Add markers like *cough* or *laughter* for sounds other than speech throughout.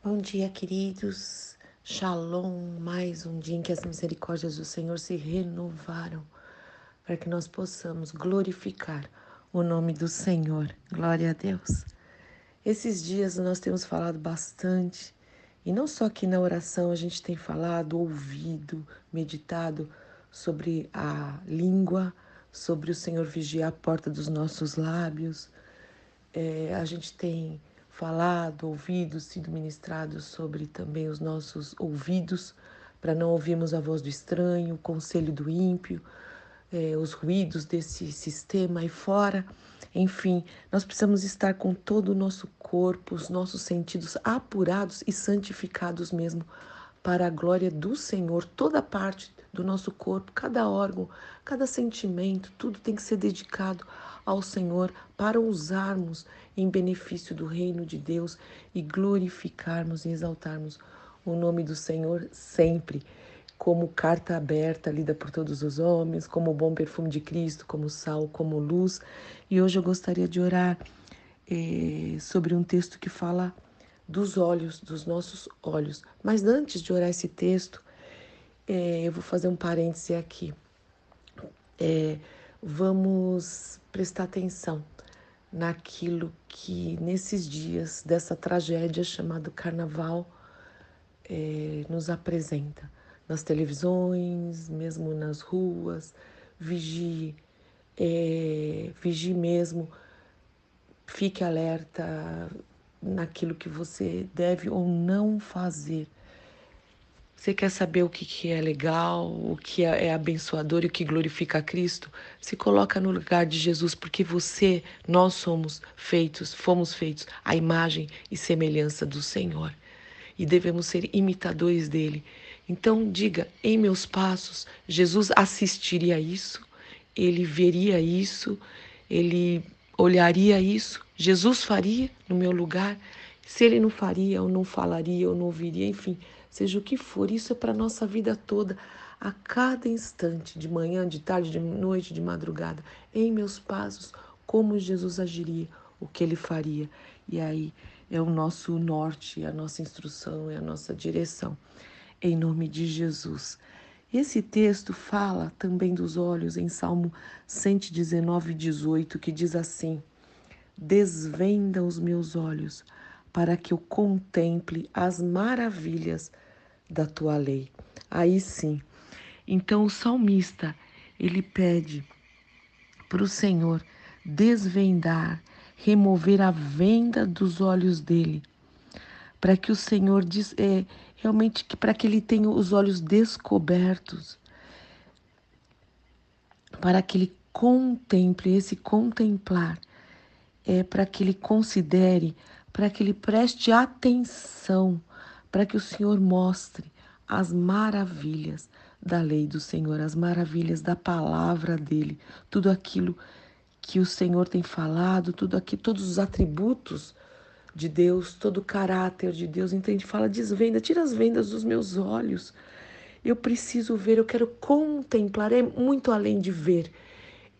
Bom dia, queridos. Shalom, mais um dia em que as misericórdias do Senhor se renovaram, para que nós possamos glorificar o nome do Senhor. Glória a Deus. Esses dias nós temos falado bastante, e não só aqui na oração a gente tem falado, ouvido, meditado sobre a língua, sobre o Senhor vigiar a porta dos nossos lábios. É, a gente tem falado, ouvido, sido ministrado sobre também os nossos ouvidos, para não ouvirmos a voz do estranho, o conselho do ímpio, eh, os ruídos desse sistema aí fora. Enfim, nós precisamos estar com todo o nosso corpo, os nossos sentidos apurados e santificados mesmo para a glória do Senhor. Toda parte do nosso corpo, cada órgão, cada sentimento, tudo tem que ser dedicado ao Senhor para usarmos em benefício do reino de Deus e glorificarmos e exaltarmos o nome do Senhor sempre, como carta aberta lida por todos os homens, como bom perfume de Cristo, como sal, como luz. E hoje eu gostaria de orar eh, sobre um texto que fala dos olhos, dos nossos olhos. Mas antes de orar esse texto, eh, eu vou fazer um parêntese aqui. É, vamos prestar atenção naquilo que nesses dias dessa tragédia chamada Carnaval é, nos apresenta nas televisões, mesmo nas ruas. Vigie, é, vigie mesmo, fique alerta naquilo que você deve ou não fazer você quer saber o que, que é legal, o que é, é abençoador e o que glorifica a Cristo? Se coloca no lugar de Jesus, porque você, nós somos feitos, fomos feitos à imagem e semelhança do Senhor. E devemos ser imitadores dele. Então, diga: em meus passos, Jesus assistiria isso, ele veria isso, ele olharia isso, Jesus faria no meu lugar. Se ele não faria, ou não falaria, ou não ouviria, enfim seja o que for, isso é para a nossa vida toda, a cada instante, de manhã, de tarde, de noite, de madrugada, em meus passos, como Jesus agiria, o que ele faria. E aí é o nosso norte, a nossa instrução, é a nossa direção. Em nome de Jesus. Esse texto fala também dos olhos em Salmo 119, 18, que diz assim: Desvenda os meus olhos para que eu contemple as maravilhas da tua lei. Aí sim. Então o salmista, ele pede para o Senhor desvendar, remover a venda dos olhos dele, para que o Senhor diz, é, realmente para que ele tenha os olhos descobertos, para que ele contemple esse contemplar, é para que ele considere para que ele preste atenção, para que o Senhor mostre as maravilhas da lei do Senhor, as maravilhas da palavra dele, tudo aquilo que o Senhor tem falado, tudo aqui, todos os atributos de Deus, todo o caráter de Deus. Então gente fala, desvenda, tira as vendas dos meus olhos. Eu preciso ver, eu quero contemplar, é muito além de ver,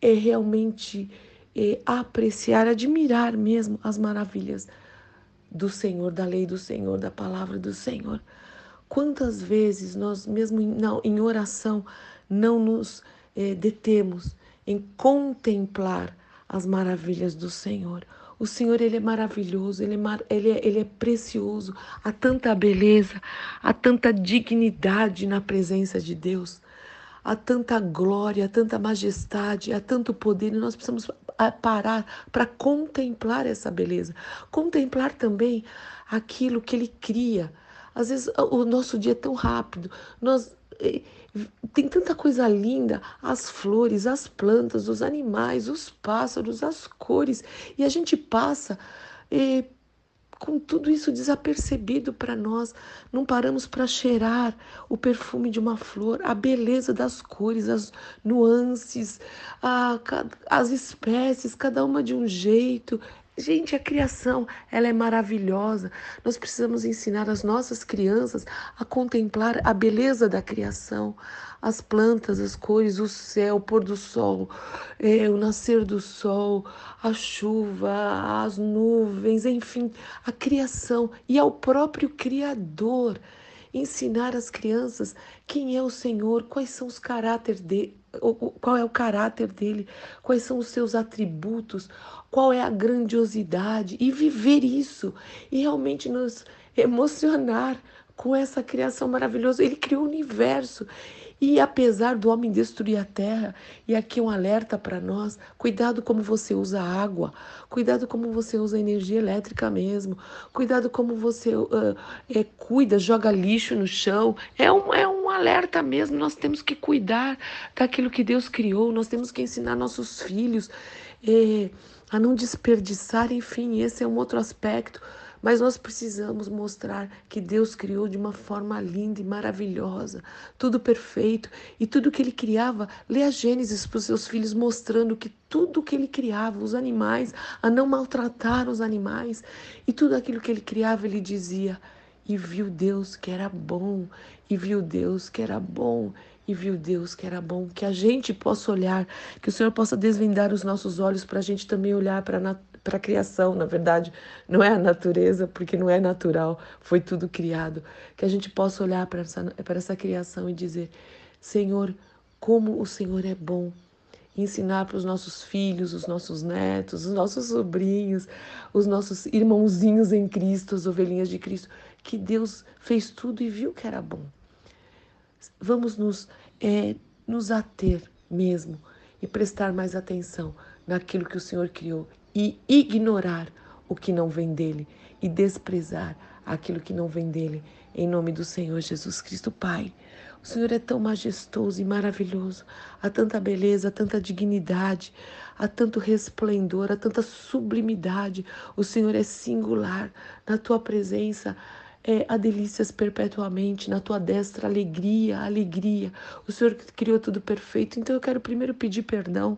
é realmente é, apreciar, admirar mesmo as maravilhas do Senhor, da lei do Senhor, da palavra do Senhor. Quantas vezes nós, mesmo em, oração, não nos eh, detemos em contemplar as maravilhas do Senhor. O Senhor, Ele é maravilhoso, Ele é, mar, ele, é, ele é precioso. Há tanta beleza, há tanta dignidade na presença de Deus. Há tanta glória, há tanta majestade, há tanto poder, e nós precisamos parar para contemplar essa beleza. Contemplar também aquilo que Ele cria. Às vezes o nosso dia é tão rápido, nós eh, tem tanta coisa linda, as flores, as plantas, os animais, os pássaros, as cores, e a gente passa eh, com tudo isso desapercebido para nós, não paramos para cheirar o perfume de uma flor, a beleza das cores, as nuances, a, as espécies, cada uma de um jeito. Gente, a criação, ela é maravilhosa. Nós precisamos ensinar as nossas crianças a contemplar a beleza da criação, as plantas, as cores, o céu, o pôr do sol, é, o nascer do sol, a chuva, as nuvens, enfim, a criação e ao próprio Criador. Ensinar as crianças quem é o Senhor, quais são os caráteres dele qual é o caráter dele, quais são os seus atributos, qual é a grandiosidade e viver isso e realmente nos emocionar com essa criação maravilhosa. Ele criou o universo e apesar do homem destruir a terra, e aqui um alerta para nós: cuidado como você usa água, cuidado como você usa energia elétrica mesmo, cuidado como você uh, é, cuida, joga lixo no chão. É um, é um alerta mesmo. Nós temos que cuidar daquilo que Deus criou, nós temos que ensinar nossos filhos é, a não desperdiçar. Enfim, esse é um outro aspecto mas nós precisamos mostrar que Deus criou de uma forma linda e maravilhosa, tudo perfeito. E tudo que ele criava, lê a Gênesis para os seus filhos, mostrando que tudo que ele criava, os animais, a não maltratar os animais, e tudo aquilo que ele criava, ele dizia. E viu Deus que era bom, e viu Deus que era bom e viu Deus que era bom, que a gente possa olhar, que o Senhor possa desvendar os nossos olhos para a gente também olhar para a criação, na verdade, não é a natureza, porque não é natural, foi tudo criado. Que a gente possa olhar para essa, para essa criação e dizer: Senhor, como o Senhor é bom. ensinar para os nossos filhos, os nossos netos, os nossos sobrinhos, os nossos irmãozinhos em Cristo, as ovelhinhas de Cristo, que Deus fez tudo e viu que era bom. Vamos nos, é, nos ater mesmo e prestar mais atenção naquilo que o Senhor criou e ignorar o que não vem dele e desprezar aquilo que não vem dele. Em nome do Senhor Jesus Cristo, Pai. O Senhor é tão majestoso e maravilhoso. Há tanta beleza, há tanta dignidade, há tanto resplendor, há tanta sublimidade. O Senhor é singular. Na tua presença é, há delícias perpetuamente, na tua destra alegria, alegria. O Senhor criou tudo perfeito. Então eu quero primeiro pedir perdão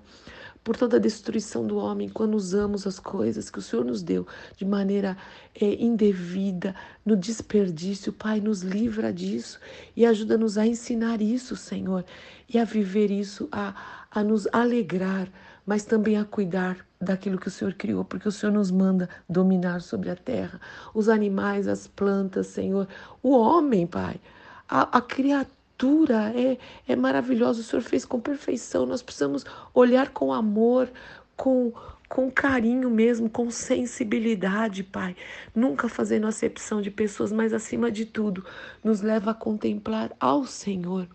por toda a destruição do homem quando usamos as coisas que o Senhor nos deu de maneira é, indevida, no desperdício. Pai, nos livra disso e ajuda-nos a ensinar isso, Senhor, e a viver isso, a, a nos alegrar, mas também a cuidar daquilo que o Senhor criou, porque o Senhor nos manda dominar sobre a terra, os animais, as plantas, Senhor, o homem, Pai, a, a criatura criatura é, é maravilhosa, o Senhor fez com perfeição. Nós precisamos olhar com amor, com, com carinho mesmo, com sensibilidade, Pai. Nunca fazendo acepção de pessoas, mas acima de tudo, nos leva a contemplar ao Senhor.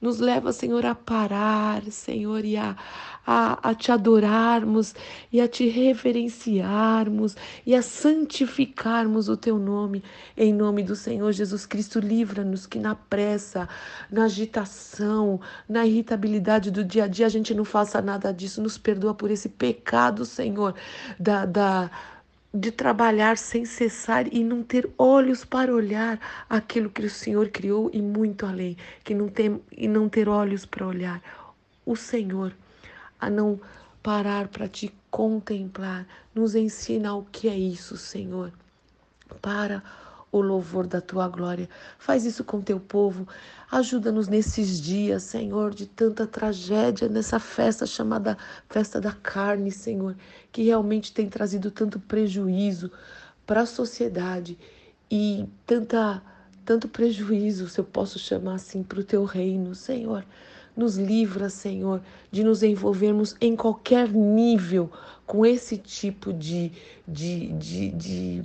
Nos leva, Senhor, a parar, Senhor, e a, a, a te adorarmos e a te reverenciarmos e a santificarmos o teu nome. Em nome do Senhor Jesus Cristo, livra-nos que na pressa, na agitação, na irritabilidade do dia a dia a gente não faça nada disso. Nos perdoa por esse pecado, Senhor, da. da de trabalhar sem cessar e não ter olhos para olhar aquilo que o Senhor criou e muito além, que não tem e não ter olhos para olhar o Senhor, a não parar para te contemplar. Nos ensina o que é isso, Senhor. Para o louvor da tua glória. Faz isso com teu povo. Ajuda-nos nesses dias, Senhor, de tanta tragédia, nessa festa chamada festa da carne, Senhor, que realmente tem trazido tanto prejuízo para a sociedade e tanta tanto prejuízo, se eu posso chamar assim, para o teu reino, Senhor. Nos livra, Senhor, de nos envolvermos em qualquer nível com esse tipo de, de, de, de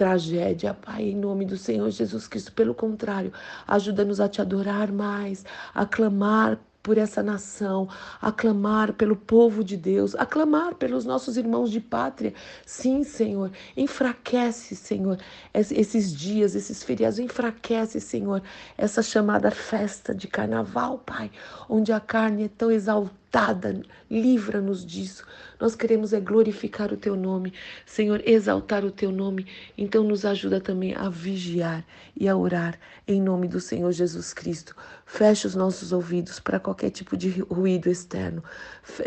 tragédia, Pai, em nome do Senhor Jesus Cristo. Pelo contrário, ajuda-nos a te adorar mais, a clamar por essa nação, a clamar pelo povo de Deus, a clamar pelos nossos irmãos de pátria. Sim, Senhor, enfraquece, Senhor, esses dias, esses feriados, enfraquece, Senhor, essa chamada festa de carnaval, Pai, onde a carne é tão exaltada Livra-nos disso. Nós queremos é glorificar o teu nome, Senhor, exaltar o teu nome. Então nos ajuda também a vigiar e a orar em nome do Senhor Jesus Cristo. Feche os nossos ouvidos para qualquer tipo de ruído externo.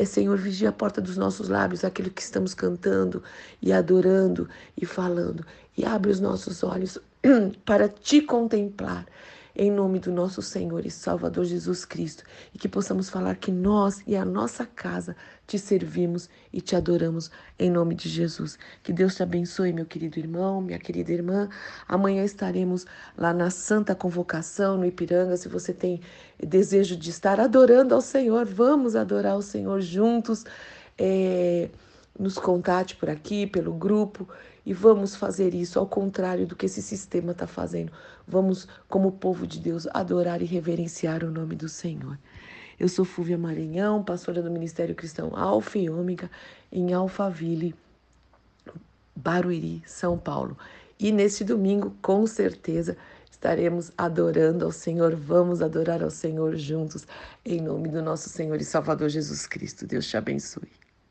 Senhor, vigia a porta dos nossos lábios, aquilo que estamos cantando e adorando e falando. E abre os nossos olhos *clears throat* para te contemplar em nome do nosso Senhor e Salvador Jesus Cristo, e que possamos falar que nós e a nossa casa te servimos e te adoramos em nome de Jesus. Que Deus te abençoe, meu querido irmão, minha querida irmã. Amanhã estaremos lá na Santa Convocação, no Ipiranga. Se você tem desejo de estar adorando ao Senhor, vamos adorar o Senhor juntos. É, nos contate por aqui, pelo grupo e vamos fazer isso ao contrário do que esse sistema está fazendo. Vamos, como povo de Deus, adorar e reverenciar o nome do Senhor. Eu sou Fúvia Maranhão, pastora do Ministério Cristão Alfa e Ômega, em Alphaville, Barueri, São Paulo. E neste domingo, com certeza, estaremos adorando ao Senhor. Vamos adorar ao Senhor juntos, em nome do nosso Senhor e Salvador Jesus Cristo. Deus te abençoe.